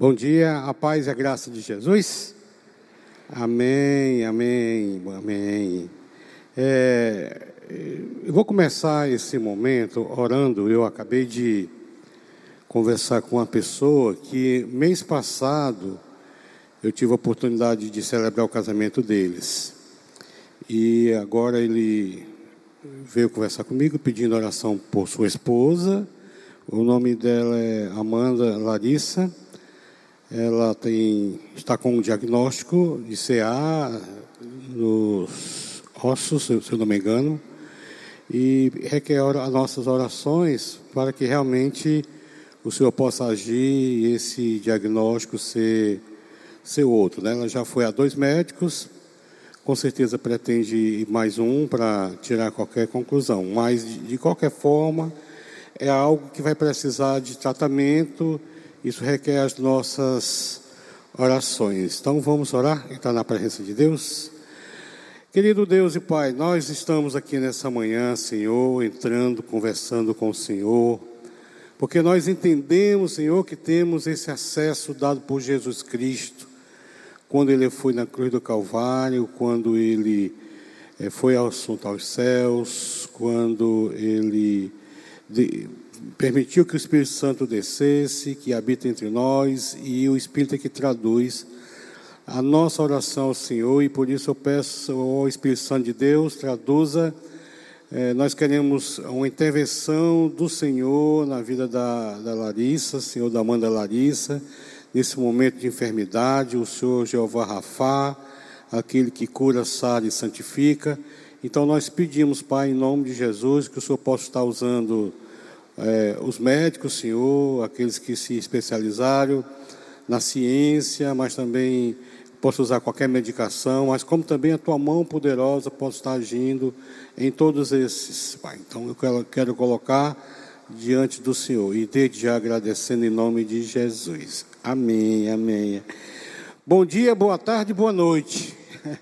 Bom dia, a paz e a graça de Jesus. Amém, amém, amém. É, eu vou começar esse momento orando. Eu acabei de conversar com uma pessoa que mês passado eu tive a oportunidade de celebrar o casamento deles. E agora ele veio conversar comigo pedindo oração por sua esposa. O nome dela é Amanda Larissa. Ela tem, está com um diagnóstico de CA nos ossos, se eu não me engano, e requer as nossas orações para que realmente o Senhor possa agir e esse diagnóstico ser, ser outro. Né? Ela já foi a dois médicos, com certeza pretende mais um para tirar qualquer conclusão, mas de, qualquer forma é algo que vai precisar de tratamento, isso requer as nossas orações. Então vamos orar, entrar na presença de Deus. Querido Deus e Pai, nós estamos aqui nessa manhã, Senhor, entrando, conversando com o Senhor, porque nós entendemos, Senhor, que temos esse acesso dado por Jesus Cristo, quando Ele foi na cruz do Calvário, quando Ele eh, foi ao assunto aos céus, quando Ele permitiu que o Espírito Santo descesse, que habita entre nós, e o Espírito é que traduz a nossa oração ao Senhor, e por isso eu peço ao Espírito Santo de Deus, traduza é, nós queremos uma intervenção do Senhor na vida da, da Larissa, Senhor da Amanda Larissa, nesse momento de enfermidade, o Senhor Jeová Rafá, aquele que cura, sara e santifica. Então nós pedimos, Pai, em nome de Jesus, que o Senhor possa estar usando é, os médicos, Senhor, aqueles que se especializaram na ciência, mas também possa usar qualquer medicação, mas como também a tua mão poderosa possa estar agindo em todos esses, Pai. Então eu quero, quero colocar diante do Senhor e desde já agradecendo em nome de Jesus. Amém, amém. Bom dia, boa tarde, boa noite.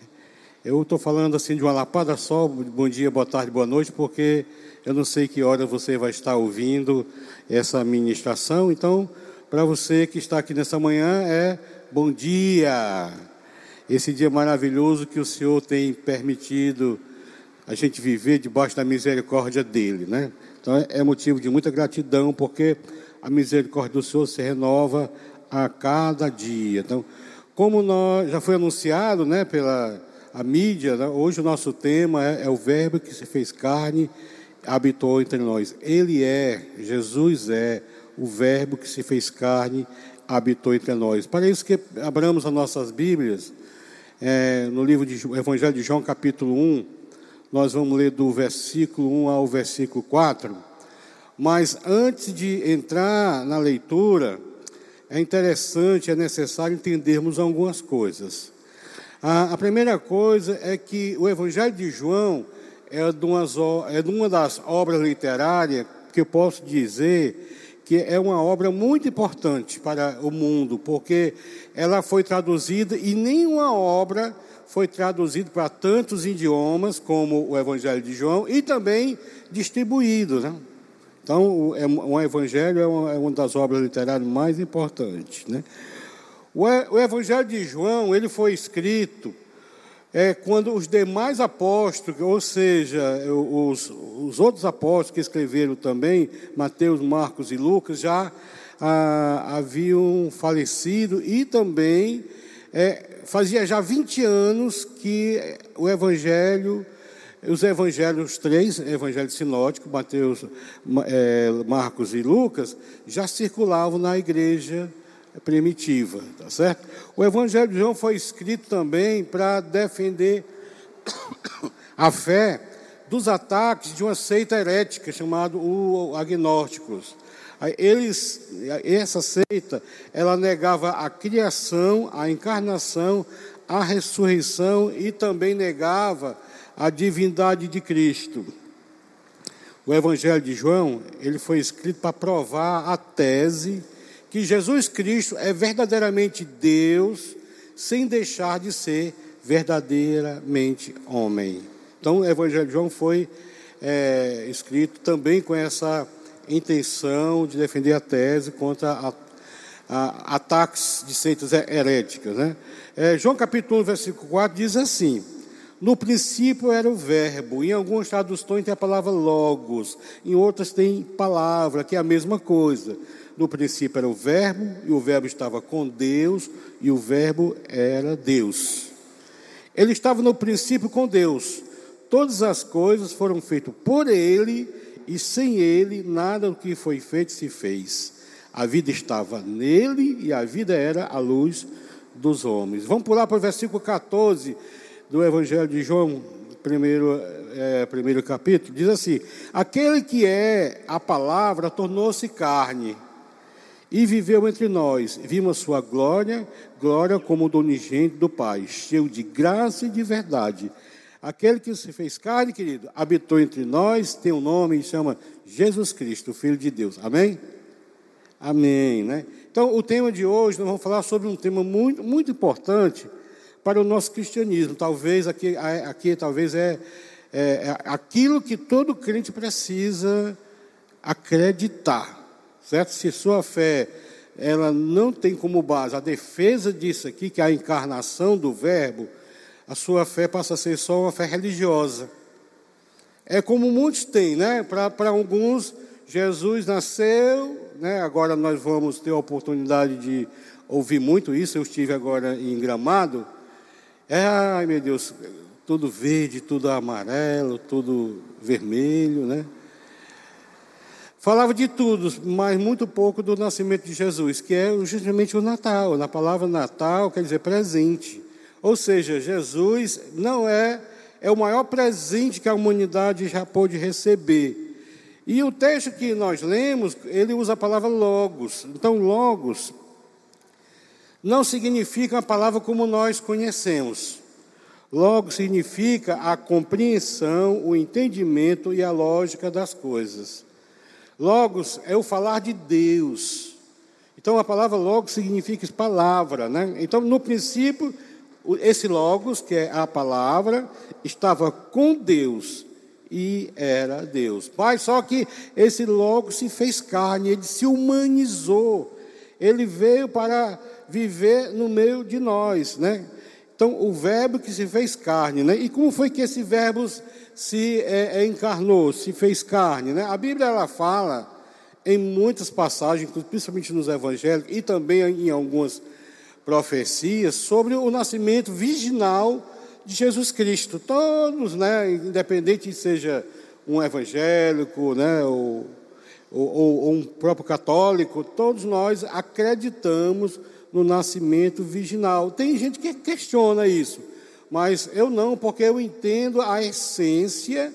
Eu estou falando assim de uma lapada só, bom dia, boa tarde, boa noite, porque eu não sei que hora você vai estar ouvindo essa ministração. Então, para você que está aqui nessa manhã, é bom dia. Esse dia maravilhoso que o Senhor tem permitido a gente viver debaixo da misericórdia dele, né? Então é motivo de muita gratidão, porque a misericórdia do Senhor se renova a cada dia. Então, como nós já foi anunciado, né, pela a mídia, né, hoje o nosso tema é, é o Verbo que se fez carne, habitou entre nós. Ele é, Jesus é o Verbo que se fez carne, habitou entre nós. Para isso que abramos as nossas Bíblias, é, no livro Evangelho de João, capítulo 1, nós vamos ler do versículo 1 ao versículo 4. Mas antes de entrar na leitura, é interessante, é necessário entendermos algumas coisas. A, a primeira coisa é que o Evangelho de João é de, umas, é de uma das obras literárias que eu posso dizer que é uma obra muito importante para o mundo, porque ela foi traduzida e nenhuma obra foi traduzida para tantos idiomas como o Evangelho de João e também distribuído. Né? Então, o, Evangelho é uma, é uma, das obras literárias mais importantes. Né? O Evangelho de João ele foi escrito é quando os demais apóstolos, ou seja, os, os outros apóstolos que escreveram também, Mateus, Marcos e Lucas, já ah, haviam falecido e também é, fazia já 20 anos que o Evangelho, os Evangelhos três, Evangelho sinótico, Mateus, é, Marcos e Lucas, já circulavam na igreja primitiva, tá certo? O Evangelho de João foi escrito também para defender a fé dos ataques de uma seita herética chamada o agnósticos. Eles, essa seita, ela negava a criação, a encarnação, a ressurreição e também negava a divindade de Cristo. O Evangelho de João, ele foi escrito para provar a tese que Jesus Cristo é verdadeiramente Deus, sem deixar de ser verdadeiramente homem. Então, o Evangelho de João foi é, escrito também com essa intenção de defender a tese contra a, a, ataques de seitas heréticas. Né? É, João capítulo 1, versículo 4 diz assim: No princípio era o verbo, em alguns traduções tem a palavra logos, em outras tem palavra, que é a mesma coisa. No princípio era o verbo, e o verbo estava com Deus, e o verbo era Deus. Ele estava no princípio com Deus. Todas as coisas foram feitas por ele, e sem ele nada do que foi feito se fez. A vida estava nele e a vida era a luz dos homens. Vamos pular para o versículo 14 do Evangelho de João, primeiro, é, primeiro capítulo. Diz assim: Aquele que é a palavra tornou-se carne e viveu entre nós. Vimos sua glória, glória como do unigênito do Pai, cheio de graça e de verdade. Aquele que se fez carne, querido, habitou entre nós, tem um nome e chama Jesus Cristo, Filho de Deus. Amém? Amém, né? Então, o tema de hoje, nós vamos falar sobre um tema muito, muito importante para o nosso cristianismo. Talvez aqui, aqui talvez é, é, é aquilo que todo crente precisa acreditar, certo? Se sua fé ela não tem como base a defesa disso aqui, que é a encarnação do Verbo, a sua fé passa a ser só uma fé religiosa. É como muitos têm, né? Para alguns, Jesus nasceu, né? agora nós vamos ter a oportunidade de ouvir muito isso. Eu estive agora em Gramado. É, ai meu Deus, tudo verde, tudo amarelo, tudo vermelho, né? Falava de tudo, mas muito pouco do nascimento de Jesus, que é justamente o Natal. Na palavra Natal quer dizer presente. Ou seja, Jesus não é é o maior presente que a humanidade já pôde receber. E o texto que nós lemos, ele usa a palavra logos. Então, logos não significa a palavra como nós conhecemos. Logos significa a compreensão, o entendimento e a lógica das coisas. Logos é o falar de Deus. Então, a palavra logos significa palavra, né? Então, no princípio, esse logos, que é a palavra, estava com Deus e era Deus. Pai, só que esse logo se fez carne, ele se humanizou. Ele veio para viver no meio de nós, né? Então, o verbo que se fez carne, né? E como foi que esse verbo se é, é, encarnou, se fez carne, né? A Bíblia ela fala em muitas passagens, principalmente nos evangelhos e também em algumas profecias sobre o nascimento virginal de Jesus Cristo. Todos, né, independente seja um evangélico, né, ou, ou, ou um próprio católico, todos nós acreditamos no nascimento virginal. Tem gente que questiona isso, mas eu não, porque eu entendo a essência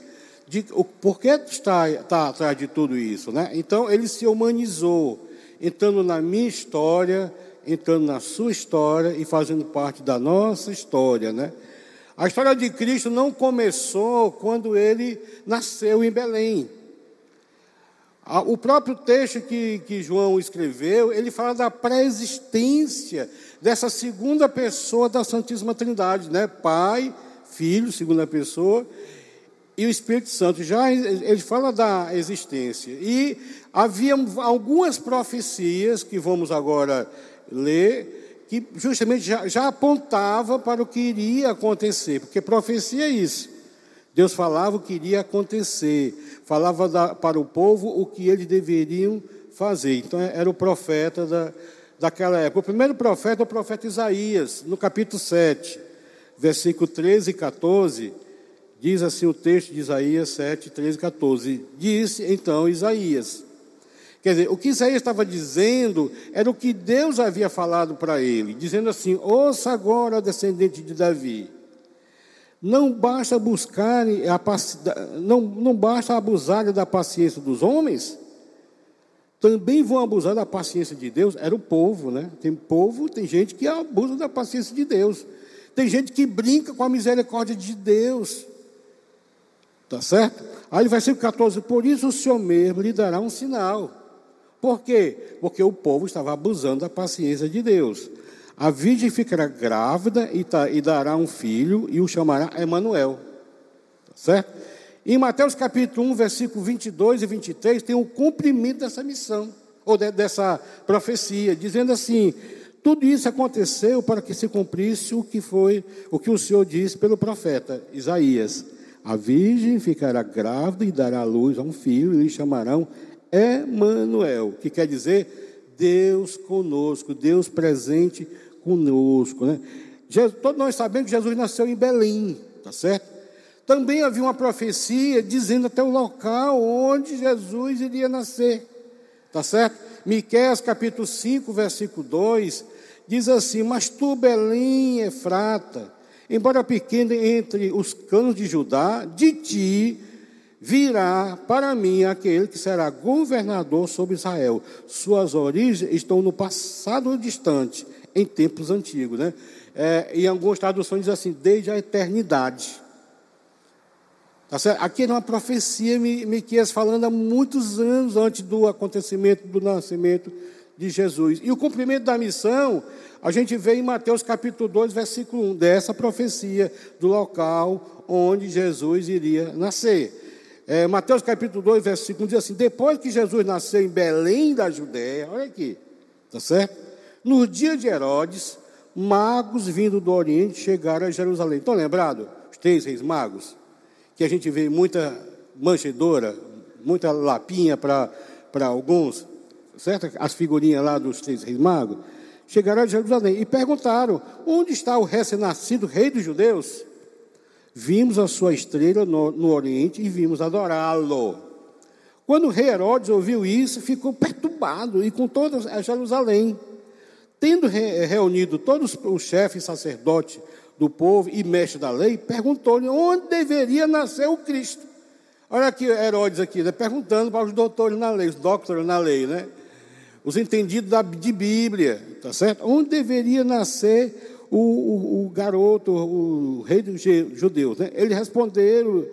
de o porquê está, está atrás de tudo isso. Né? Então, ele se humanizou, entrando na minha história, entrando na sua história e fazendo parte da nossa história. Né? A história de Cristo não começou quando ele nasceu em Belém. O próprio texto que, que João escreveu, ele fala da pré-existência dessa segunda pessoa da Santíssima Trindade, né? Pai, Filho, segunda pessoa, e o Espírito Santo. Já ele fala da existência. E havia algumas profecias que vamos agora ler, que justamente já, já apontava para o que iria acontecer, porque profecia é isso. Deus falava o que iria acontecer, falava da, para o povo o que eles deveriam fazer. Então, era o profeta da, daquela época. O primeiro profeta é o profeta Isaías, no capítulo 7, versículo 13 e 14, diz assim o texto de Isaías 7, 13 e 14. Disse então Isaías: Quer dizer, o que Isaías estava dizendo era o que Deus havia falado para ele, dizendo assim: ouça agora, descendente de Davi. Não basta buscar, não, não basta abusar da paciência dos homens, também vão abusar da paciência de Deus. Era o povo, né? Tem povo, tem gente que abusa da paciência de Deus. Tem gente que brinca com a misericórdia de Deus. Tá certo? Aí, versículo 14: Por isso o Senhor mesmo lhe dará um sinal. Por quê? Porque o povo estava abusando da paciência de Deus. A virgem ficará grávida e, dará um filho e o chamará Emanuel. Tá certo? Em Mateus capítulo 1, versículo 22 e 23, tem o cumprimento dessa missão. ou de, dessa profecia, dizendo assim: tudo isso aconteceu para que se cumprisse o que foi, o que o Senhor disse pelo profeta Isaías. A virgem ficará grávida e dará à luz a um filho, e lhe chamarão Emanuel, que quer dizer Deus conosco, Deus presente conosco. Né? todos nós sabemos que Jesus nasceu em Belém, tá certo? Também havia uma profecia dizendo até o local onde Jesus iria nascer, tá certo? Miqueias capítulo 5, versículo 2, diz assim: Mas tu, Belém, Efrata, embora pequena entre os canos de Judá, de ti virá para mim aquele que será governador sobre Israel. Suas origens estão no passado distante, em tempos antigos. Né? É, em algumas traduções diz assim, desde a eternidade. Tá Aqui é uma profecia, Miqueias falando há muitos anos antes do acontecimento do nascimento de Jesus. E o cumprimento da missão, a gente vê em Mateus capítulo 2, versículo 1, dessa profecia do local onde Jesus iria nascer. É, Mateus capítulo 2, versículo 1 diz assim: Depois que Jesus nasceu em Belém da Judéia, olha aqui, tá certo? No dia de Herodes, magos vindo do Oriente chegaram a Jerusalém. Estão lembrados? Os três reis magos? Que a gente vê muita manchedora, muita lapinha para alguns, certo? As figurinhas lá dos três reis magos. Chegaram a Jerusalém e perguntaram: Onde está o recém-nascido rei dos judeus? Vimos a sua estrela no, no Oriente e vimos adorá-lo. Quando o rei Herodes ouviu isso, ficou perturbado e com toda a Jerusalém. Tendo re, reunido todos os chefes sacerdotes do povo e mestre da lei, perguntou-lhe onde deveria nascer o Cristo. Olha aqui Herodes aqui, né, perguntando para os doutores na lei, os doctores na lei, né? Os entendidos da, de Bíblia, tá certo? Onde deveria nascer o, o, o garoto, o rei dos judeus. Né? Eles responderam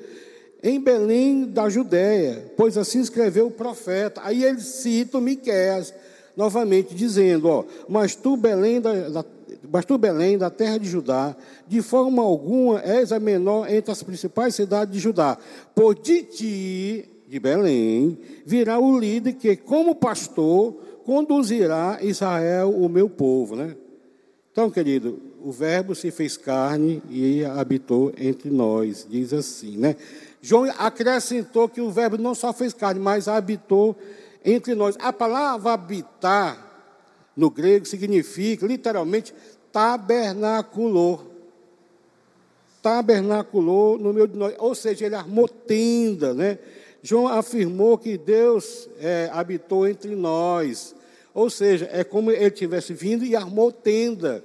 em Belém da Judéia, pois assim escreveu o profeta. Aí ele cita Miqueias, novamente, dizendo, ó, mas tu, Belém da, da, mas tu, Belém, da terra de Judá, de forma alguma és a menor entre as principais cidades de Judá, por de ti, de Belém, virá o líder que, como pastor, conduzirá Israel, o meu povo, né? Então, querido, o Verbo se fez carne e habitou entre nós, diz assim, né? João acrescentou que o Verbo não só fez carne, mas habitou entre nós. A palavra habitar, no grego, significa literalmente tabernaculou. Tabernaculou no meio de nós, ou seja, ele armou tenda, né? João afirmou que Deus é, habitou entre nós, ou seja, é como ele tivesse vindo e armou tenda.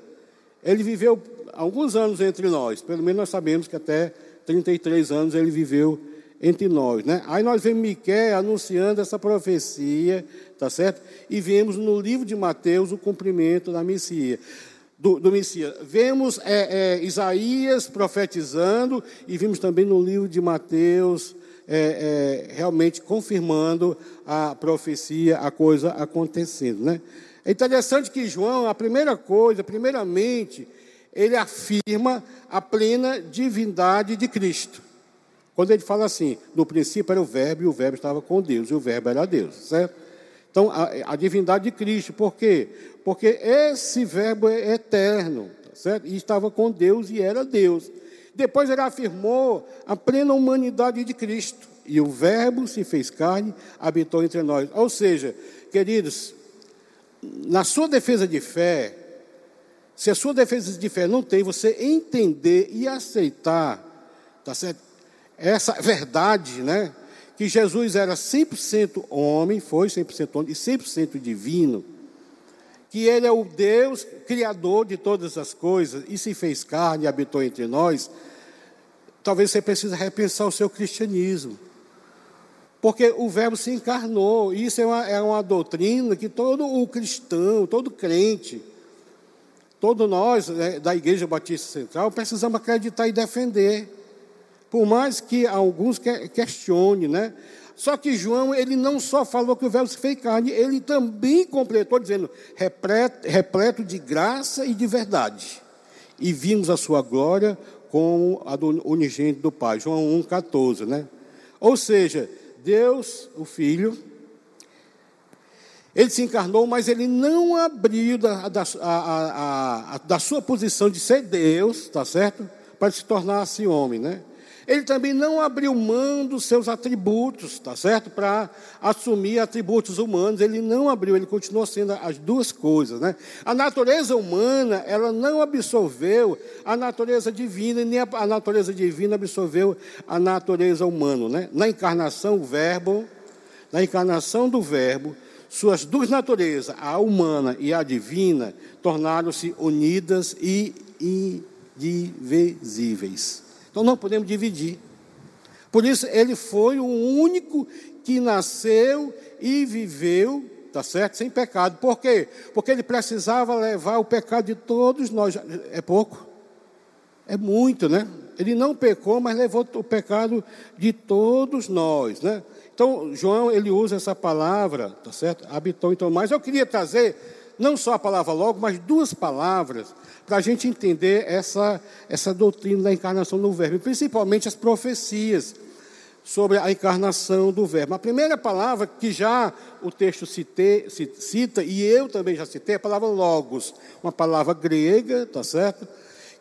Ele viveu alguns anos entre nós, pelo menos nós sabemos que até 33 anos ele viveu entre nós, né? Aí nós vemos Miquel anunciando essa profecia, tá certo? E vemos no livro de Mateus o cumprimento da Messias. Do, do Messias. Vemos é, é, Isaías profetizando e vimos também no livro de Mateus é, é realmente confirmando a profecia, a coisa acontecendo, né? É interessante que João, a primeira coisa, primeiramente, ele afirma a plena divindade de Cristo. Quando ele fala assim, no princípio era o verbo e o verbo estava com Deus, e o verbo era Deus, certo? Então, a, a divindade de Cristo, por quê? Porque esse verbo é eterno, certo? E estava com Deus e era Deus. Depois ele afirmou a plena humanidade de Cristo. E o verbo se fez carne, habitou entre nós. Ou seja, queridos, na sua defesa de fé, se a sua defesa de fé não tem, você entender e aceitar, tá certo? Essa verdade, né? Que Jesus era 100% homem, foi 100% homem e 100% divino. Que ele é o Deus criador de todas as coisas e se fez carne e habitou entre nós. Talvez você precise repensar o seu cristianismo. Porque o Verbo se encarnou. Isso é uma, é uma doutrina que todo o cristão, todo crente, todos nós né, da Igreja Batista Central precisamos acreditar e defender. Por mais que alguns questionem, né? Só que João, ele não só falou que o Verbo se fez carne, ele também completou dizendo, repleto, repleto de graça e de verdade. E vimos a sua glória com a do unigênito do Pai. João 1,14, né? Ou seja, Deus, o Filho, Ele se encarnou, mas ele não abriu da, da, a, a, a, da sua posição de ser Deus, tá certo? Para se tornar assim homem, né? Ele também não abriu mão dos seus atributos, tá certo? Para assumir atributos humanos, ele não abriu, ele continuou sendo as duas coisas, né? A natureza humana, ela não absorveu a natureza divina, nem a natureza divina absorveu a natureza humana, né? Na encarnação, o verbo, na encarnação do verbo, suas duas naturezas, a humana e a divina, tornaram-se unidas e indivisíveis. Então não podemos dividir. Por isso, ele foi o único que nasceu e viveu, tá certo? Sem pecado. Por quê? Porque ele precisava levar o pecado de todos nós. É pouco? É muito, né? Ele não pecou, mas levou o pecado de todos nós, né? Então, João, ele usa essa palavra, tá certo? Habitou então mais. Eu queria trazer não só a palavra logo, mas duas palavras para a gente entender essa, essa doutrina da encarnação do Verbo, principalmente as profecias sobre a encarnação do Verbo. A primeira palavra que já o texto cite, cita, e eu também já citei, é a palavra logos, uma palavra grega, tá certo?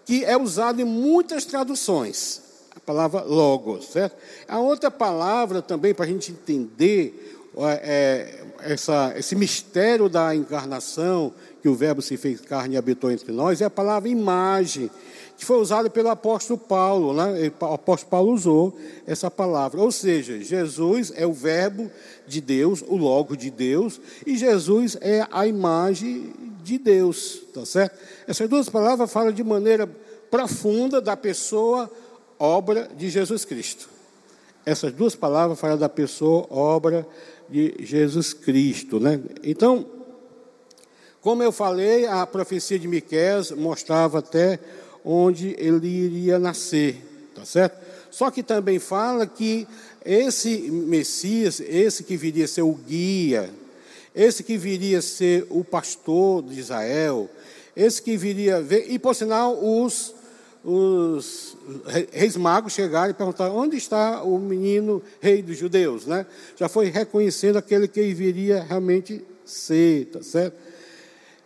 Que é usada em muitas traduções a palavra logos, certo? A outra palavra também, para a gente entender é, essa, esse mistério da encarnação, que o Verbo se fez carne e habitou entre nós, é a palavra imagem, que foi usada pelo apóstolo Paulo. Né? O apóstolo Paulo usou essa palavra. Ou seja, Jesus é o Verbo de Deus, o Logo de Deus, e Jesus é a imagem de Deus, tá certo? Essas duas palavras falam de maneira profunda da pessoa obra de Jesus Cristo. Essas duas palavras falam da pessoa, obra de Jesus Cristo. Né? Então, como eu falei, a profecia de Miqueias mostrava até onde ele iria nascer, tá certo? Só que também fala que esse Messias, esse que viria ser o guia, esse que viria ser o pastor de Israel, esse que viria ver, e por sinal os os reis magos chegaram e perguntaram: onde está o menino rei dos judeus? Né? Já foi reconhecendo aquele que viria realmente ser, tá certo?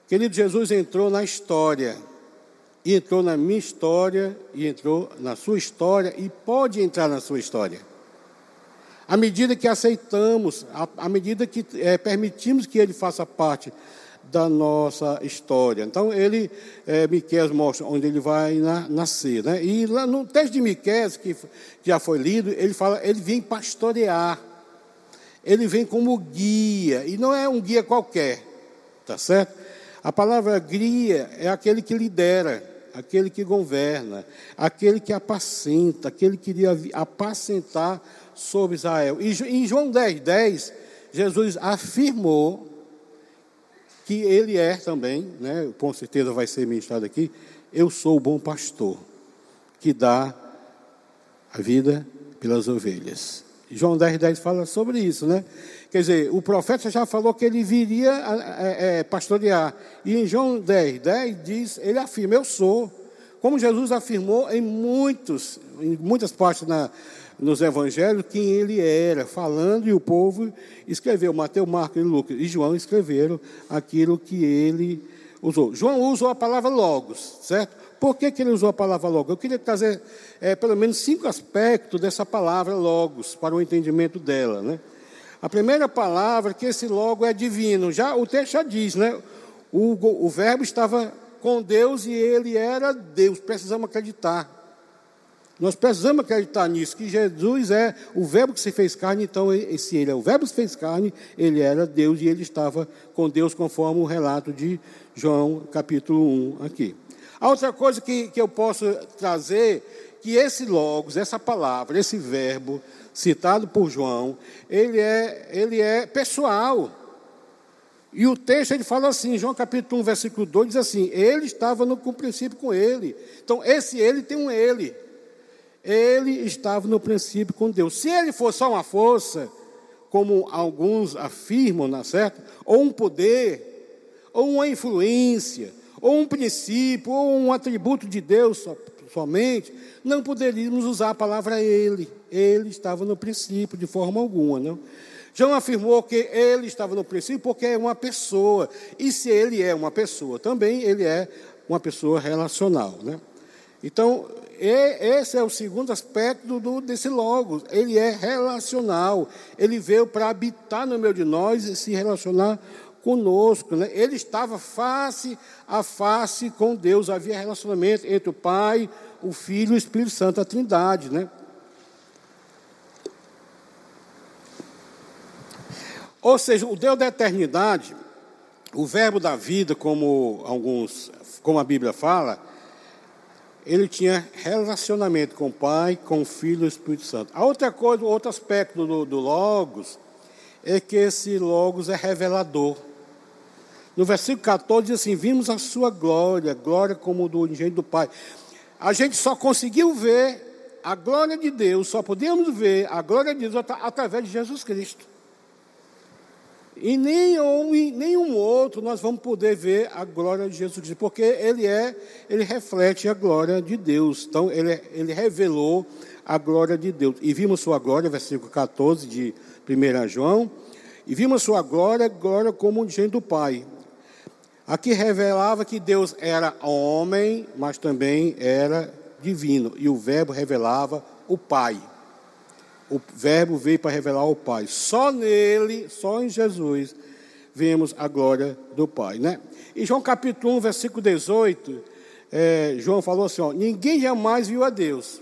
Querido, Jesus entrou na história, e entrou na minha história, e entrou na sua história, e pode entrar na sua história. À medida que aceitamos, à medida que é, permitimos que ele faça parte da nossa história. Então, ele, é, Miquel mostra onde ele vai na, nascer. Né? E lá no texto de Miquel, que, que já foi lido, ele fala, ele vem pastorear. Ele vem como guia, e não é um guia qualquer, tá certo? A palavra guia é aquele que lidera, aquele que governa, aquele que apacenta, aquele que iria apacentar sobre Israel. E em João 10, 10, Jesus afirmou que ele é também, né, com certeza vai ser ministrado aqui, eu sou o bom pastor, que dá a vida pelas ovelhas. João 10, 10 fala sobre isso, né? Quer dizer, o profeta já falou que ele viria é, é, pastorear. E em João 10, 10 diz, ele afirma, eu sou. Como Jesus afirmou em muitos, em muitas partes na, nos evangelhos quem ele era, falando, e o povo escreveu. Mateus, Marcos Lucas e João escreveram aquilo que ele usou. João usou a palavra logos, certo? Por que, que ele usou a palavra logos? Eu queria trazer é, pelo menos cinco aspectos dessa palavra logos, para o entendimento dela. Né? A primeira palavra, que esse logo é divino. Já O texto já diz, né? O, o verbo estava com Deus e ele era Deus. Precisamos acreditar. Nós precisamos acreditar nisso, que Jesus é o verbo que se fez carne, então, se ele é o verbo que se fez carne, ele era Deus e ele estava com Deus, conforme o relato de João, capítulo 1, aqui. A outra coisa que, que eu posso trazer, que esse logos, essa palavra, esse verbo, citado por João, ele é, ele é pessoal. E o texto ele fala assim, João capítulo 1, versículo 2, diz assim: Ele estava no princípio com ele. Então, esse ele tem um ele ele estava no princípio com Deus. Se ele fosse só uma força, como alguns afirmam, não é certo? Ou um poder, ou uma influência, ou um princípio, ou um atributo de Deus somente, não poderíamos usar a palavra ele. Ele estava no princípio de forma alguma, não? João afirmou que ele estava no princípio porque é uma pessoa. E se ele é uma pessoa também, ele é uma pessoa relacional. Né? Então, esse é o segundo aspecto do, desse Logos. Ele é relacional. Ele veio para habitar no meio de nós e se relacionar conosco. Né? Ele estava face a face com Deus. Havia relacionamento entre o Pai, o Filho e o Espírito Santo, a Trindade. Né? Ou seja, o Deus da eternidade, o verbo da vida, como alguns, como a Bíblia fala, ele tinha relacionamento com o Pai, com o Filho e o Espírito Santo. A outra coisa, outro aspecto do, do Logos, é que esse Logos é revelador. No versículo 14 diz assim: Vimos a sua glória, glória como do unigênito do Pai. A gente só conseguiu ver a glória de Deus, só podíamos ver a glória de Deus através de Jesus Cristo. E nenhum, nenhum outro nós vamos poder ver a glória de Jesus Cristo, porque ele é, ele reflete a glória de Deus. Então, ele, ele revelou a glória de Deus. E vimos sua glória, versículo 14 de 1 João, e vimos sua glória, glória como um gênio do Pai. Aqui revelava que Deus era homem, mas também era divino, e o Verbo revelava o Pai. O Verbo veio para revelar o Pai. Só nele, só em Jesus, vemos a glória do Pai. Né? Em João capítulo 1, versículo 18, é, João falou assim: ó, Ninguém jamais viu a Deus,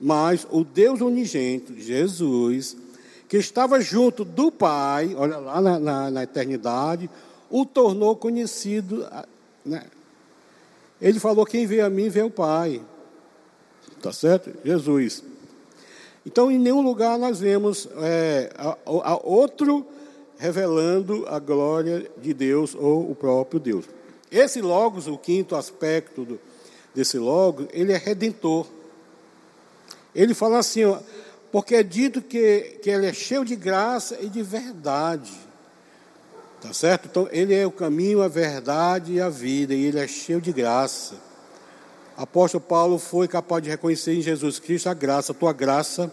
mas o Deus unigênito, Jesus, que estava junto do Pai, olha lá na, na, na eternidade, o tornou conhecido. Né? Ele falou: Quem vê a mim, vê o Pai. Está certo? Jesus. Então, em nenhum lugar nós vemos é, a, a outro revelando a glória de Deus ou o próprio Deus. Esse Logos, o quinto aspecto do, desse Logos, ele é redentor. Ele fala assim, ó, porque é dito que, que ele é cheio de graça e de verdade. Tá certo? Então, ele é o caminho, a verdade e a vida, e ele é cheio de graça apóstolo Paulo foi capaz de reconhecer em Jesus Cristo a graça, a tua graça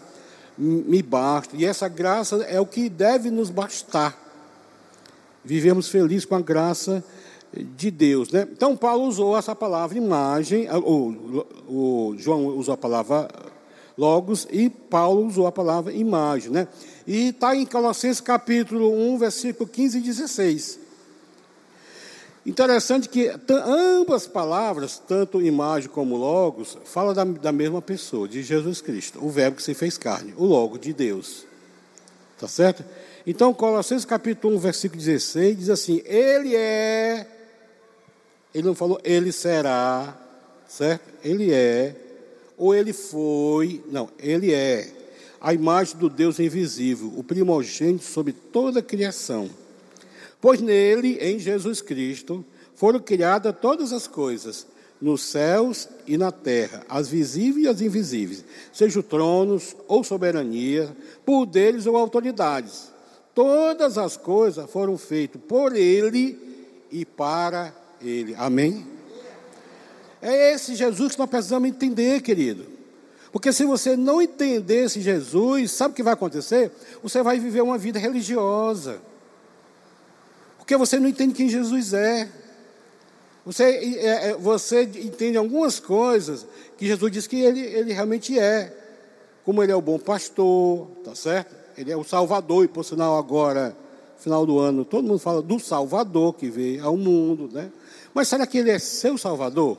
me basta. E essa graça é o que deve nos bastar. Vivemos felizes com a graça de Deus. Né? Então, Paulo usou essa palavra imagem, o, o João usou a palavra logos e Paulo usou a palavra imagem. Né? E está em Colossenses capítulo 1, versículo 15 e 16. Interessante que ambas palavras, tanto imagem como logos, falam da, da, mesma pessoa, de Jesus Cristo, o verbo que se fez carne, o logo de Deus. Tá certo? Então, Colossenses capítulo 1, versículo 16, diz assim: Ele é, ele não falou ele será, certo? Ele é, ou ele foi, não, ele é a imagem do Deus invisível, o primogênito sobre toda a criação Pois nele, em Jesus Cristo, foram criadas todas as coisas, nos céus e na terra, as visíveis e as invisíveis, sejam tronos ou soberania, poderes ou autoridades. Todas as coisas foram feitas por ele e para ele. Amém? É esse Jesus que nós precisamos entender, querido. Porque se você não entender esse Jesus, sabe o que vai acontecer? Você vai viver uma vida religiosa. Porque você não entende quem Jesus é. Você, é, é, você entende algumas coisas que Jesus diz que ele, ele realmente é. Como ele é o bom pastor, tá certo? Ele é o Salvador, e por sinal agora, final do ano, todo mundo fala do Salvador que veio ao mundo, né? Mas será que ele é seu Salvador?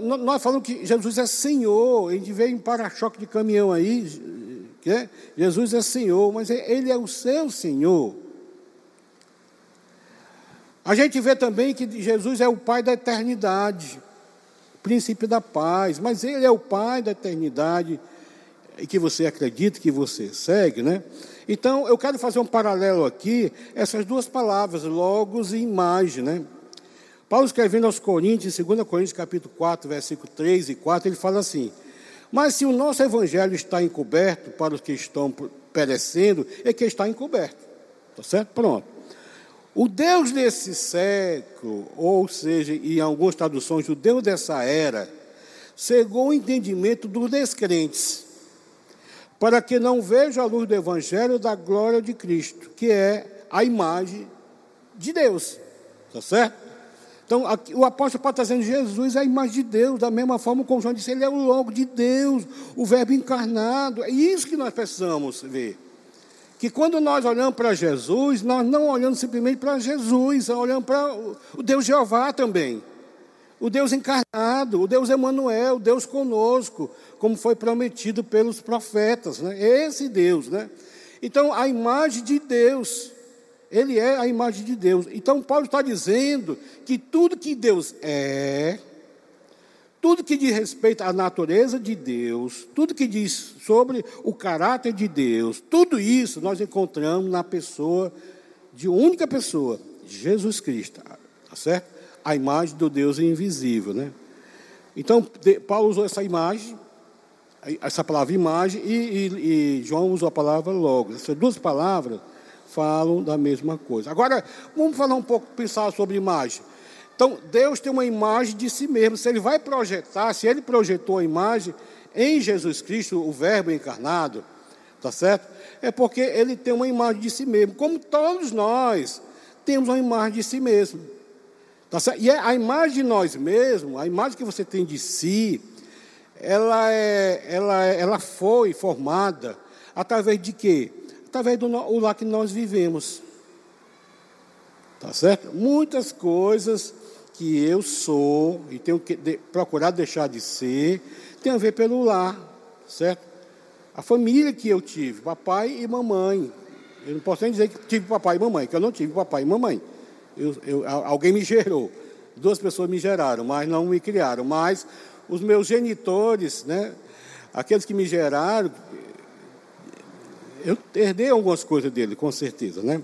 Nós falamos que Jesus é Senhor, a gente veio em para-choque de caminhão aí, né? Jesus é Senhor, mas Ele é o seu Senhor. A gente vê também que Jesus é o Pai da eternidade, príncipe da paz, mas Ele é o Pai da eternidade que você acredita, que você segue, né? Então, eu quero fazer um paralelo aqui, essas duas palavras, logos e imagem, né? Paulo escrevendo aos Coríntios, em 2 Coríntios capítulo 4, versículo 3 e 4, ele fala assim, mas se o nosso evangelho está encoberto para os que estão perecendo, é que está encoberto, tá certo? Pronto. O Deus desse século, ou seja, em algumas traduções, o Deus dessa era, cegou o entendimento dos descrentes, para que não veja a luz do Evangelho da glória de Cristo, que é a imagem de Deus. Está certo? Então, aqui, o apóstolo está dizendo: Jesus é a imagem de Deus, da mesma forma como João disse, ele é o logo de Deus, o Verbo encarnado. É isso que nós precisamos ver. Que quando nós olhamos para Jesus, nós não olhamos simplesmente para Jesus, olhamos para o Deus Jeová também. O Deus encarnado, o Deus Emanuel, o Deus conosco, como foi prometido pelos profetas, né? Esse Deus, né? Então, a imagem de Deus ele é a imagem de Deus. Então, Paulo está dizendo que tudo que Deus é, tudo que diz respeito à natureza de Deus, tudo que diz sobre o caráter de Deus, tudo isso nós encontramos na pessoa de única pessoa, Jesus Cristo. Tá certo? A imagem do Deus invisível, né? Então, Paulo usou essa imagem, essa palavra imagem, e, e, e João usou a palavra logo. Essas duas palavras falam da mesma coisa. Agora, vamos falar um pouco, pensar sobre imagem. Então, Deus tem uma imagem de si mesmo. Se Ele vai projetar, se Ele projetou a imagem em Jesus Cristo, o Verbo encarnado, tá certo? É porque Ele tem uma imagem de si mesmo, como todos nós temos uma imagem de si mesmo. Tá certo? E é a imagem de nós mesmos, a imagem que você tem de si, ela, é, ela, é, ela foi formada através de quê? através do lá que nós vivemos. Tá certo? Muitas coisas que eu sou e tenho que de, deixar de ser, tem a ver pelo lar, certo? A família que eu tive, papai e mamãe. Eu não posso nem dizer que tive papai e mamãe, que eu não tive papai e mamãe. Eu, eu, alguém me gerou, duas pessoas me geraram, mas não me criaram. Mas os meus genitores, né, aqueles que me geraram, eu herdei algumas coisas dele, com certeza, né?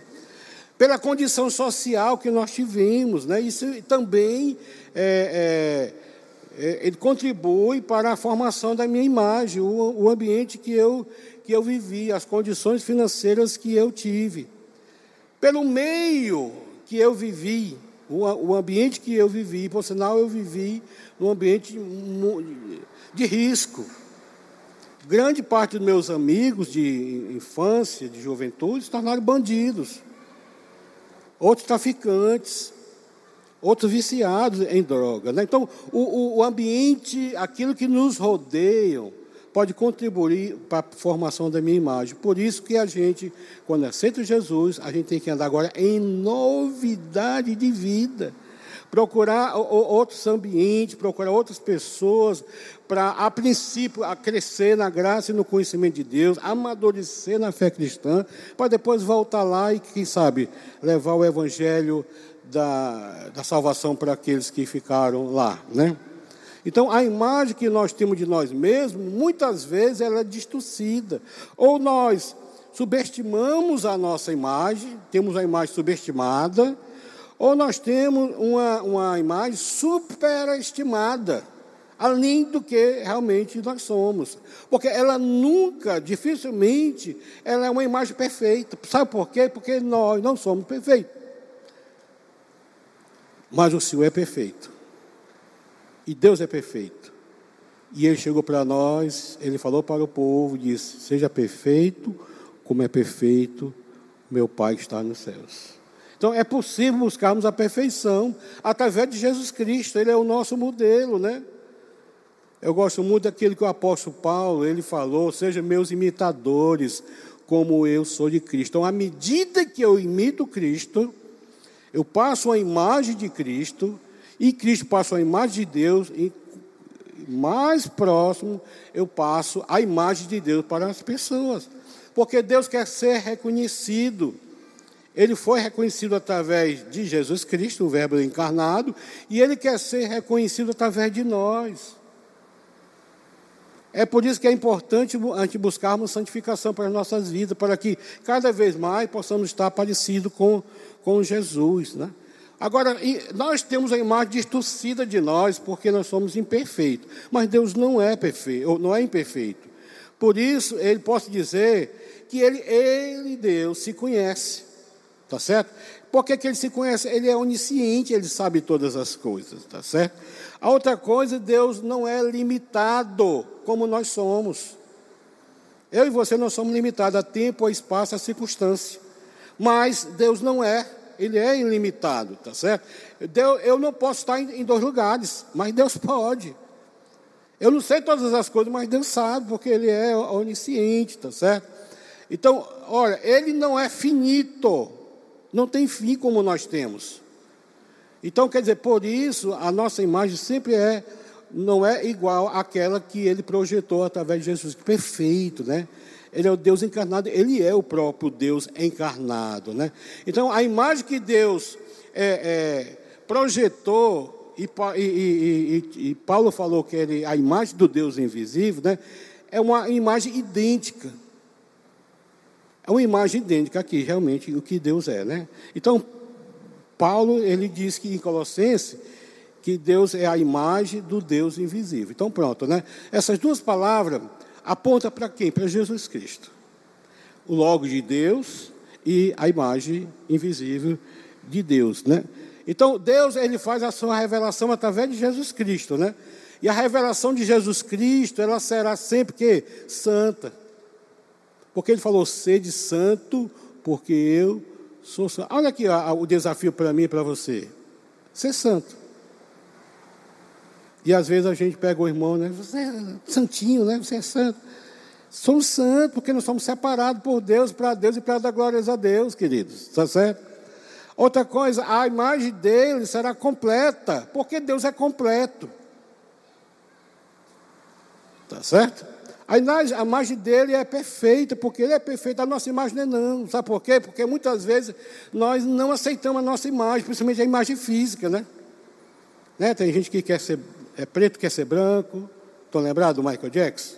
Pela condição social que nós tivemos, né? Isso também é, é, é, ele contribui para a formação da minha imagem, o, o ambiente que eu, que eu vivi, as condições financeiras que eu tive. Pelo meio que eu vivi, o, ambiente que eu vivi, por sinal, eu vivi num ambiente de risco. Grande parte dos meus amigos de infância, de juventude, se tornaram bandidos, outros traficantes, outros viciados em droga. Né? Então, o, o ambiente, aquilo que nos rodeia, pode contribuir para a formação da minha imagem. Por isso que a gente, quando aceita Jesus, a gente tem que andar agora em novidade de vida procurar outros ambientes, procurar outras pessoas, para, a princípio, a crescer na graça e no conhecimento de Deus, amadurecer na fé cristã, para depois voltar lá e, quem sabe, levar o evangelho da, da salvação para aqueles que ficaram lá, né? Então, a imagem que nós temos de nós mesmos, muitas vezes ela é distorcida. Ou nós subestimamos a nossa imagem, temos a imagem subestimada, ou nós temos uma, uma imagem superestimada, além do que realmente nós somos. Porque ela nunca, dificilmente, ela é uma imagem perfeita. Sabe por quê? Porque nós não somos perfeitos. Mas o Senhor é perfeito. E Deus é perfeito. E Ele chegou para nós, Ele falou para o povo, disse: Seja perfeito, como é perfeito meu Pai que está nos céus. Então é possível buscarmos a perfeição através de Jesus Cristo, ele é o nosso modelo, né? Eu gosto muito daquilo que o apóstolo Paulo, ele falou, sejam meus imitadores, como eu sou de Cristo. Então, à medida que eu imito Cristo, eu passo a imagem de Cristo, e Cristo passa a imagem de Deus, e mais próximo eu passo a imagem de Deus para as pessoas. Porque Deus quer ser reconhecido. Ele foi reconhecido através de Jesus Cristo, o Verbo encarnado, e ele quer ser reconhecido através de nós. É por isso que é importante a gente buscarmos santificação para as nossas vidas, para que cada vez mais possamos estar parecidos com, com Jesus. Né? Agora, nós temos a imagem distorcida de nós, porque nós somos imperfeitos. Mas Deus não é perfeito, não é imperfeito. Por isso, ele posso dizer que ele, ele, Deus, se conhece. Tá certo? Porque que ele se conhece? Ele é onisciente, ele sabe todas as coisas, tá certo? A outra coisa, Deus não é limitado como nós somos. Eu e você não somos limitados a tempo, a espaço, a circunstância. Mas Deus não é, Ele é ilimitado, tá certo? Deus, eu não posso estar em, em dois lugares, mas Deus pode. Eu não sei todas as coisas, mas Deus sabe, porque Ele é onisciente, tá certo? Então, olha, Ele não é finito, não tem fim como nós temos. Então, quer dizer, por isso, a nossa imagem sempre é, não é igual àquela que Ele projetou através de Jesus, perfeito, né? Ele é o Deus encarnado, Ele é o próprio Deus encarnado, né? Então, a imagem que Deus é, é, projetou e, e, e, e, Paulo falou que ele, a imagem do Deus invisível, né, é uma imagem idêntica. É uma imagem idêntica aqui, realmente, o que Deus é. Né? Então, Paulo, ele diz que em Colossenses, que Deus é a imagem do Deus invisível. Então, pronto, né? Essas duas palavras apontam para quem? Para Jesus Cristo. O logo de Deus e a imagem invisível de Deus, né? Então, Deus ele faz a sua revelação através de Jesus Cristo, né? E a revelação de Jesus Cristo, ela será sempre que santa. Porque ele falou: "Sede santo, porque eu sou santo". Olha aqui ó, o desafio para mim e para você. Ser santo. E às vezes a gente pega o irmão, né? Você é santinho, né? Você é santo. Somos santos porque nós somos separados por Deus, para Deus e para dar glórias a Deus, queridos. Está certo? Outra coisa, a imagem dele será completa, porque Deus é completo. Tá certo? A imagem, dele é perfeita, porque ele é perfeito, a nossa imagem não é não. Sabe por quê? Porque muitas vezes nós não aceitamos a nossa imagem, principalmente a imagem física, né? né? Tem gente que quer ser é preto, quer ser branco. Estão lembrados do Michael Jackson?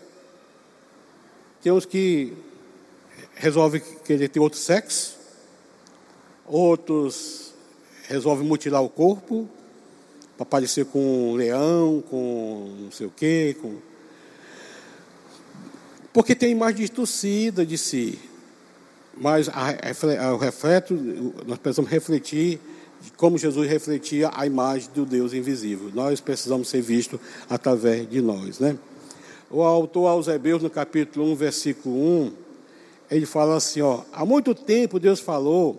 Tem uns que resolvem querer ter outro sexo outros resolvem mutilar o corpo para parecer com um leão, com não sei o quê. Com... Porque tem imagem distorcida de si. Mas o refleto, nós precisamos refletir como Jesus refletia a imagem do Deus invisível. Nós precisamos ser vistos através de nós. Né? O autor aos Hebreus, no capítulo 1, versículo 1, ele fala assim: ó, há muito tempo Deus falou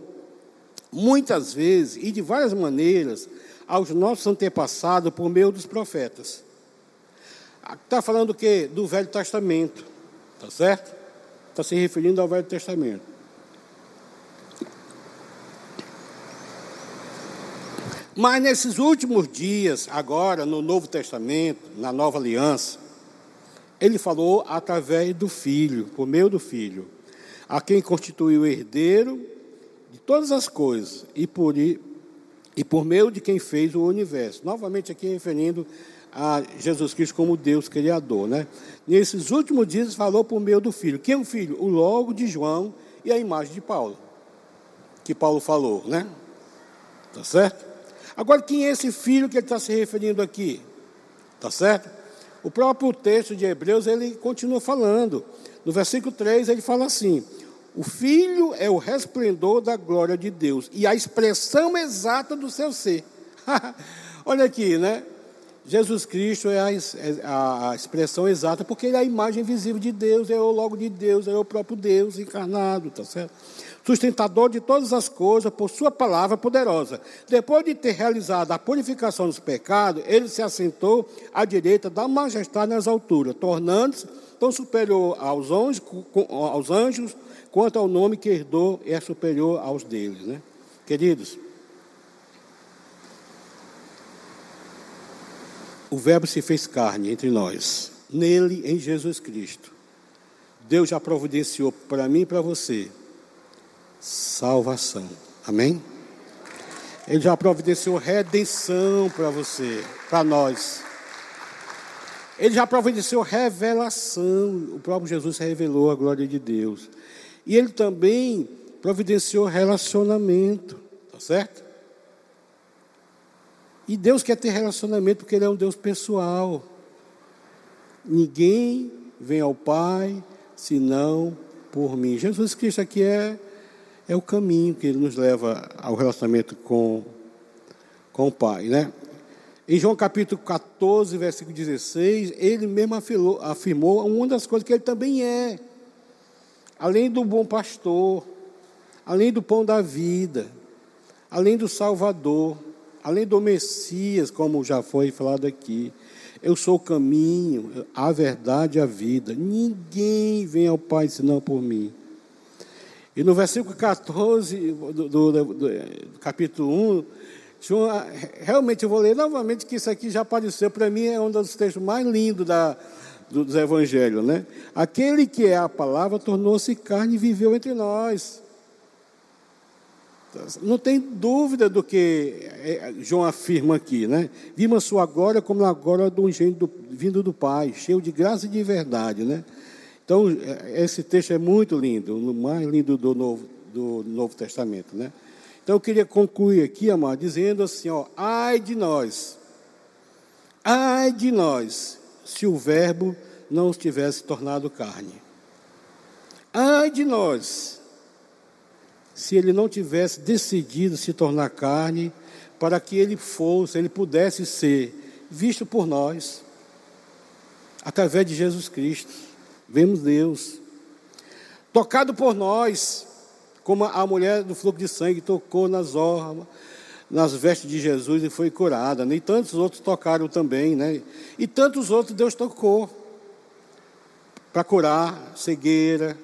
muitas vezes e de várias maneiras aos nossos antepassados por meio dos profetas. Está falando o quê? Do Velho Testamento, tá certo? Está se referindo ao Velho Testamento. Mas nesses últimos dias, agora no Novo Testamento, na Nova Aliança, ele falou através do Filho, por meio do Filho, a quem constituiu o herdeiro de todas as coisas e por, e por meio de quem fez o universo. Novamente aqui referindo a Jesus Cristo como Deus Criador. Né? Nesses últimos dias falou por meio do Filho. Quem é o Filho? O logo de João e a imagem de Paulo. Que Paulo falou, né? Tá certo? Agora, quem é esse filho que ele está se referindo aqui? Tá certo? O próprio texto de Hebreus, ele continua falando. No versículo 3, ele fala assim: o Filho é o resplendor da glória de Deus e a expressão exata do seu ser. Olha aqui, né? Jesus Cristo é a, é a, expressão exata, porque ele é a imagem visível de Deus, é o logo de Deus, é o próprio Deus encarnado, tá certo? Sustentador de todas as coisas por sua palavra poderosa. Depois de ter realizado a purificação dos pecados, ele se assentou à direita da majestade nas alturas, tornando-se tão superior aos anjos, aos anjos quanto ao nome que herdou, é superior aos deles. Né? Queridos, o Verbo se fez carne entre nós, nele, em Jesus Cristo. Deus já providenciou para mim e para você salvação. Amém? Ele já providenciou redenção para você, para nós. Ele já providenciou revelação. O próprio Jesus revelou a glória de Deus. E ele também providenciou relacionamento, tá certo? E Deus quer ter relacionamento porque Ele é um Deus pessoal. Ninguém vem ao Pai senão por mim. Jesus Cristo aqui é, é o caminho que Ele nos leva ao relacionamento com, com o Pai, né? Em João capítulo 14, versículo 16, ele mesmo afirmou, afirmou uma das coisas que ele também é. além do bom pastor, além do pão da vida, além do Salvador, além do Messias, como já foi falado aqui. Eu sou o caminho, a verdade e a vida. Ninguém vem ao Pai senão por mim. E no versículo 14 do, do, do, do capítulo 1, João, realmente eu vou ler novamente que isso aqui já apareceu, para mim é um dos textos mais lindos da, dos evangelhos, né? Aquele que é a palavra tornou-se carne e viveu entre nós. Não tem dúvida do que é, João afirma aqui, né? Vimos sua glória como a glória do engenho vindo do Pai, cheio de graça e de verdade, né? Então, é, esse texto é muito lindo, o mais lindo do Novo, do Novo Testamento, né? Então, eu queria concluir aqui, amado, dizendo assim, ó, ai de nós, ai de nós, se o verbo não tivesse tornado carne. Ai de nós, se ele não tivesse decidido se tornar carne, para que ele fosse, ele pudesse ser visto por nós, através de Jesus Cristo. Vemos Deus, tocado por nós, como a mulher do fluxo de sangue tocou nas ormas, nas vestes de Jesus e foi curada. Né? E tantos outros tocaram também, né? E tantos outros Deus tocou para curar cegueira,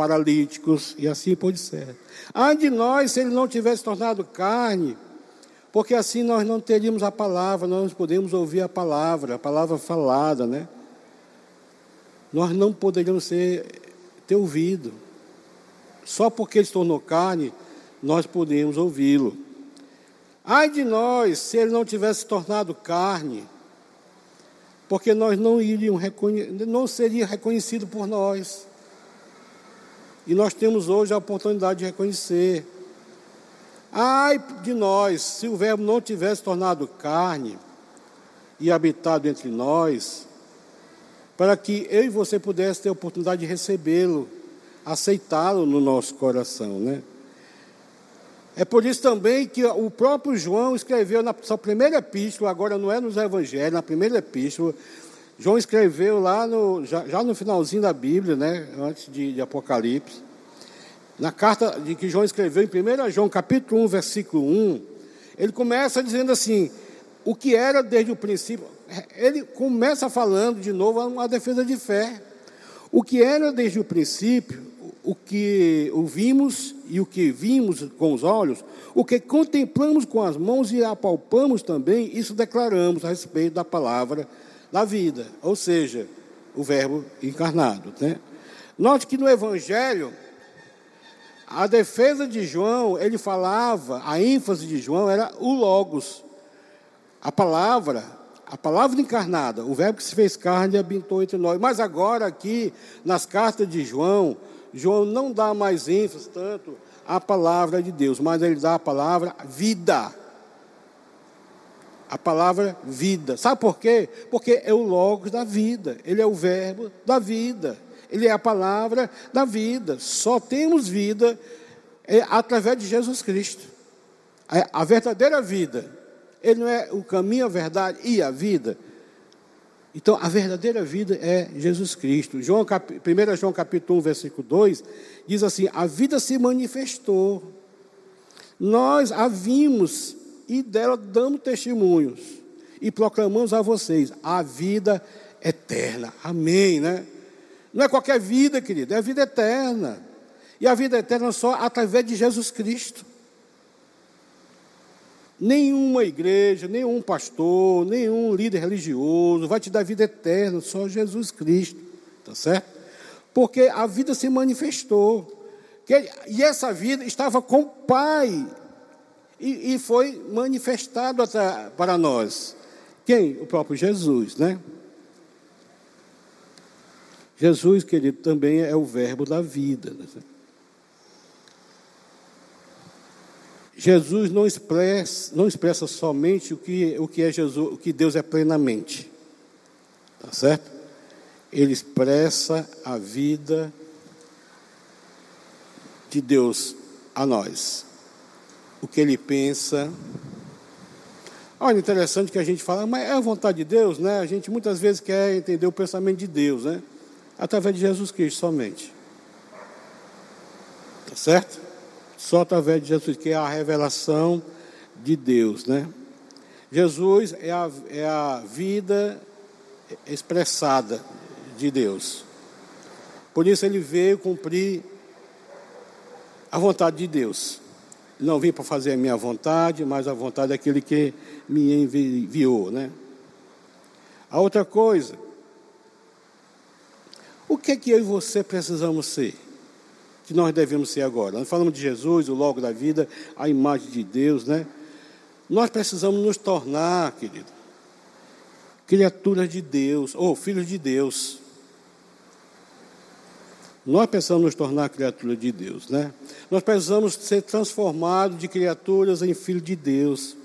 paralíticos e assim por ser. Ai de nós se ele não tivesse tornado carne, porque assim nós não teríamos a palavra, nós não podemos ouvir a palavra, a palavra falada, né? Nós não poderíamos ser, ter ouvido. Só porque ele se tornou carne, nós podemos ouvi-lo. Ai de nós se ele não tivesse tornado carne, porque nós não iríamos não seria reconhecido por nós. E nós temos hoje a oportunidade de reconhecer. Ai de nós, se o Verbo não tivesse tornado carne e habitado entre nós, para que eu e você pudesse ter a oportunidade de recebê-lo, aceitá-lo no nosso coração, né? É por isso também que o próprio João escreveu na sua primeira epístola, agora não é nos evangelhos, na primeira epístola, João escreveu lá no, já, já, no finalzinho da Bíblia, né, antes de, de, Apocalipse, na carta de que João escreveu em 1 João capítulo 1, versículo 1, ele começa dizendo assim, o que era desde o princípio, ele começa falando de novo uma defesa de fé. O que era desde o princípio, o que ouvimos e o que vimos com os olhos, o que contemplamos com as mãos e apalpamos também, isso declaramos a respeito da palavra da vida, ou seja, o Verbo encarnado. Né? Note que no Evangelho, a defesa de João, ele falava, a ênfase de João era o Logos, a palavra, a palavra encarnada, o Verbo que se fez carne e habitou entre nós. Mas agora, aqui, nas cartas de João, João não dá mais ênfase tanto à palavra de Deus, mas ele dá a palavra vida a palavra vida. Sabe por quê? Porque é o logos da vida, ele é o verbo da vida, ele é a palavra da vida. Só temos vida é, através de Jesus Cristo. A, verdadeira vida, ele não é o caminho, a verdade e a vida. Então, a verdadeira vida é Jesus Cristo. João, 1 João capítulo 1, versículo 2, diz assim: a vida se manifestou. Nós a vimos e dela damos testemunhos e proclamamos a vocês a vida eterna. Amém, né? Não é qualquer vida, querido, é a vida eterna. E a vida eterna só através de Jesus Cristo. Nenhuma igreja, nenhum pastor, nenhum líder religioso vai te dar vida eterna, só Jesus Cristo, tá certo? Porque a vida se manifestou. E essa vida estava com o Pai e, e foi manifestado para nós. Quem? O próprio Jesus, né? Jesus, querido, também é o verbo da vida. Né? Jesus não expressa, não expressa somente o que, o que é Jesus, o que Deus é plenamente. Tá certo? Ele expressa a vida de Deus a nós o que ele pensa. Olha, interessante que a gente fala, mas é a vontade de Deus, né? A gente muitas vezes quer entender o pensamento de Deus, né? Através de Jesus Cristo somente. Tá certo? Só através de Jesus, que é a revelação de Deus, né? Jesus é a, é a vida expressada de Deus. Por isso ele veio cumprir a vontade de Deus. Não vim para fazer a minha vontade, mas a vontade daquele que me enviou, né? A outra coisa, o que é que eu e você precisamos ser? Que nós devemos ser agora? Nós falamos de Jesus, o logo da vida, a imagem de Deus, né? Nós precisamos nos tornar, querido, criaturas de Deus, ou filhos de Deus. Nós precisamos nos tornar criaturas de Deus, né? Nós precisamos ser transformados de criaturas em filhos de Deus.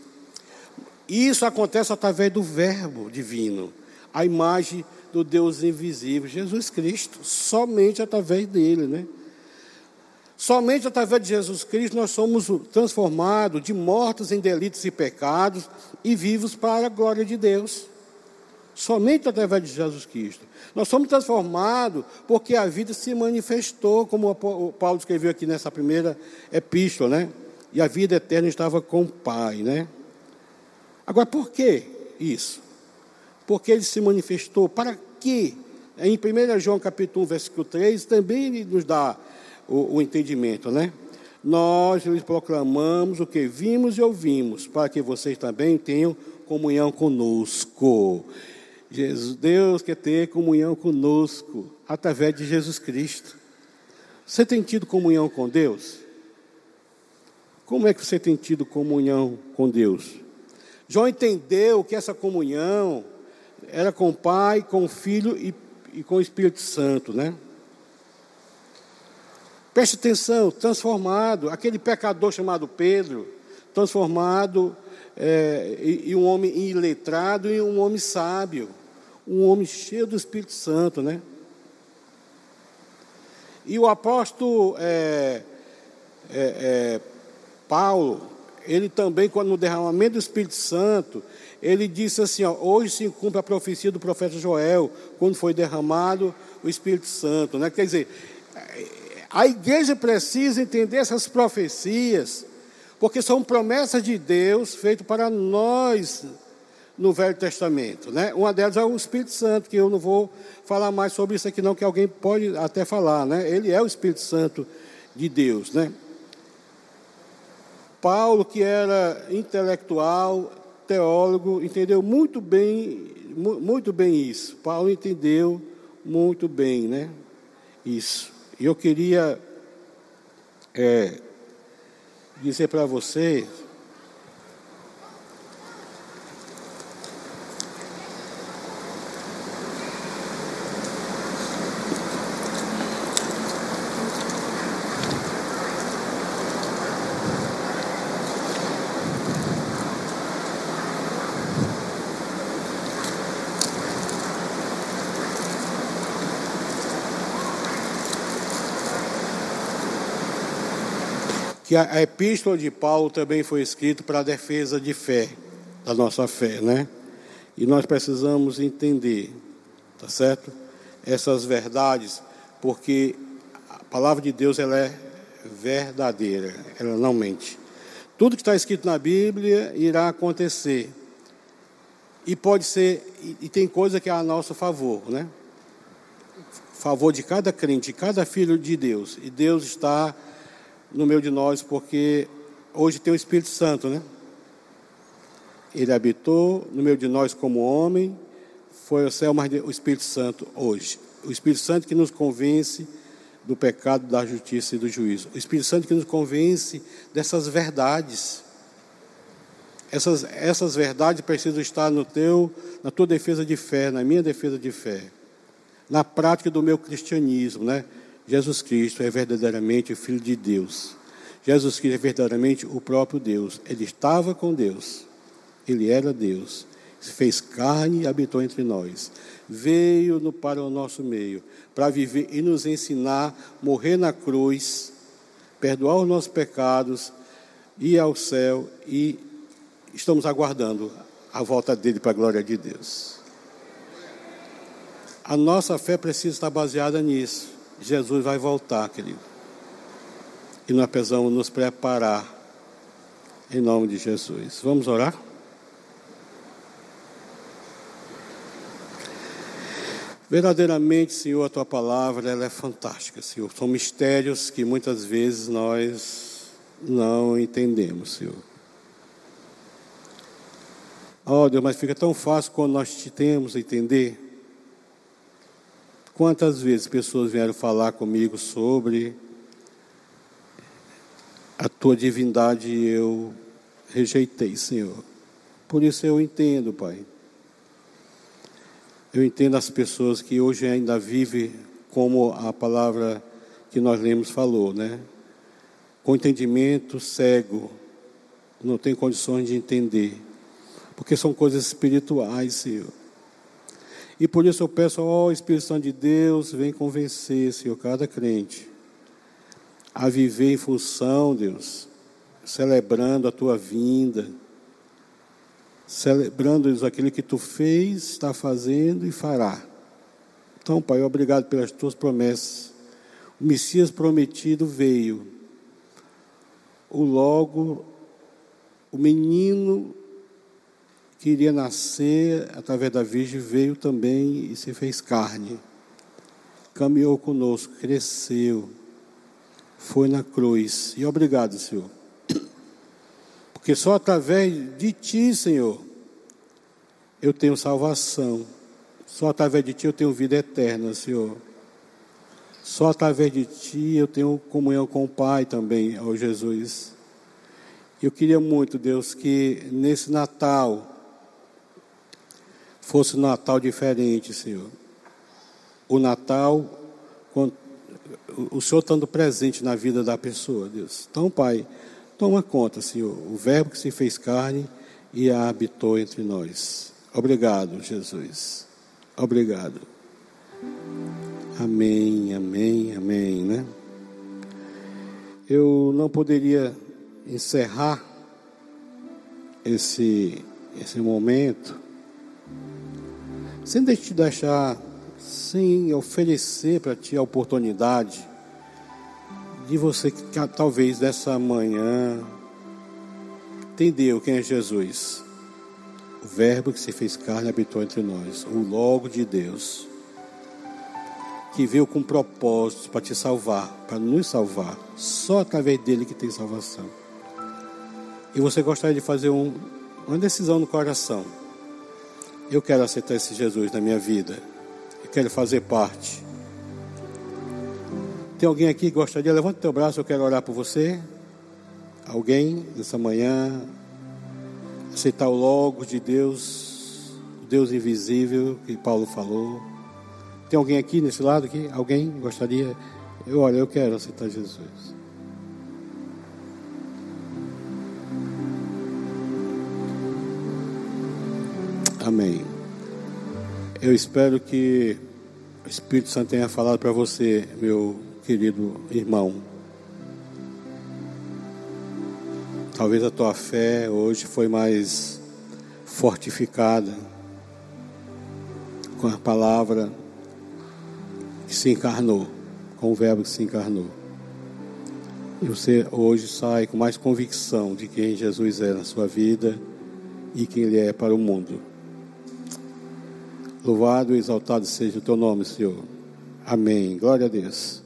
Isso acontece através do Verbo divino, a imagem do Deus invisível, Jesus Cristo, somente através dele, né? Somente através de Jesus Cristo nós somos transformados de mortos em delitos e pecados e vivos para a glória de Deus. Somente através de Jesus Cristo. Nós somos transformados porque a vida se manifestou, como o Paulo escreveu aqui nessa primeira epístola, né? E a vida eterna estava com o Pai, né? Agora, por que isso? Porque ele se manifestou. Para quê? Em 1 João capítulo 1, versículo 3, também ele nos dá o, o entendimento, né? Nós lhes proclamamos o que vimos e ouvimos, para que vocês também tenham comunhão conosco. Jesus, Deus quer ter comunhão conosco através de Jesus Cristo. Você tem tido comunhão com Deus? Como é que você tem tido comunhão com Deus? João entendeu que essa comunhão era com o Pai, com o Filho e, e com o Espírito Santo, né? Preste atenção, transformado, aquele pecador chamado Pedro, transformado é, e, e, um homem iletrado e um homem sábio, um homem cheio do Espírito Santo, né? E o apóstolo é, é, é Paulo, ele também, quando no derramamento do Espírito Santo, ele disse assim: ó, hoje se cumpre a profecia do profeta Joel, quando foi derramado o Espírito Santo, né? Quer dizer, a igreja precisa entender essas profecias, porque são promessas de Deus feitas para nós no Velho Testamento. Né? Uma delas é o Espírito Santo, que eu não vou falar mais sobre isso aqui, não, que alguém pode até falar. Né? Ele é o Espírito Santo de Deus. Né? Paulo, que era intelectual, teólogo, entendeu muito bem, muito bem isso. Paulo entendeu muito bem, né? Isso. E eu queria é, dizer para você que a, epístola de Paulo também foi escrita para a defesa de fé, da nossa fé, né? E nós precisamos entender, tá certo? Essas verdades, porque a palavra de Deus ela é verdadeira, ela não mente. Tudo que está escrito na Bíblia irá acontecer. E pode ser, e tem coisa que é a nosso favor, né? Favor de cada crente, de cada filho de Deus. E Deus está no meio de nós, porque hoje tem o Espírito Santo, né? Ele habitou no meio de nós como homem, foi o céu, mas o Espírito Santo hoje. O Espírito Santo que nos convence do pecado, da justiça e do juízo. O Espírito Santo que nos convence dessas verdades. Essas, essas verdades precisam estar no teu, na tua defesa de fé, na minha defesa de fé, na prática do meu cristianismo, né? Jesus Cristo é verdadeiramente o Filho de Deus. Jesus Cristo é verdadeiramente o próprio Deus. Ele estava com Deus. Ele era Deus. Se fez carne e habitou entre nós. Veio no, para o nosso meio para viver e nos ensinar, morrer na cruz, perdoar os nossos pecados, ir ao céu e estamos aguardando a volta dele para a glória de Deus. A nossa fé precisa estar baseada nisso. Jesus vai voltar, querido. e nós precisamos nos preparar em nome de Jesus. Vamos orar? Verdadeiramente, Senhor, a tua palavra ela é fantástica, Senhor. São mistérios que muitas vezes nós não entendemos, Senhor. Oh, Deus, mas fica tão fácil quando nós te temos a entender. Quantas vezes pessoas vieram falar comigo sobre a tua divindade e eu rejeitei, Senhor. Por isso eu entendo, Pai. Eu entendo as pessoas que hoje ainda vivem como a palavra que nós lemos falou, né? Com entendimento cego, não tem condições de entender, porque são coisas espirituais, Senhor. E por isso eu peço, ó Espírito Santo de Deus, vem convencer, Senhor, cada crente a viver em função, Deus, celebrando a tua vinda celebrando aquilo que tu fez, está fazendo e fará. Então, Pai, obrigado pelas tuas promessas. O Messias prometido veio. O logo, o menino que iria nascer através da Virgem veio também e se fez carne. Caminhou conosco, cresceu, foi na cruz. E obrigado, Senhor porque só através de Ti, Senhor, eu tenho salvação. Só através de Ti eu tenho vida eterna, Senhor. Só através de Ti eu tenho comunhão com o Pai também, ó Jesus. Eu queria muito, Deus, que nesse Natal fosse um Natal diferente, Senhor. O Natal, o Senhor estando presente na vida da pessoa, Deus. Então, Pai, Toma conta, Senhor, o Verbo que se fez carne e habitou entre nós. Obrigado, Jesus. Obrigado. Amém, amém, amém, né? Eu não poderia encerrar esse, esse momento sem te deixar, sem oferecer para ti a oportunidade de você que talvez dessa manhã entendeu quem é Jesus. O Verbo que se fez carne habitou entre nós, o Logo de Deus, que veio com propósitos para te salvar, para nos salvar. Só através dele que tem salvação. E você gostaria de fazer um, uma decisão no coração. Eu quero aceitar esse Jesus na minha vida. Eu quero fazer parte. Tem alguém aqui que gostaria? Levante teu braço, eu quero orar por você. Alguém nessa manhã aceitar o logo de Deus, o Deus invisível que Paulo falou. Tem alguém aqui nesse lado aqui? Alguém gostaria? Eu olha, eu quero aceitar Jesus. Amém. Eu espero que o Espírito Santo tenha falado para você, meu querido irmão. Talvez a tua fé hoje foi mais fortificada com a palavra que se encarnou, com o verbo que se encarnou. E você hoje sai com mais convicção de quem Jesus é na sua vida e quem Ele é para o mundo. Louvado e exaltado seja o teu nome, Senhor. Amém. Glória a Deus.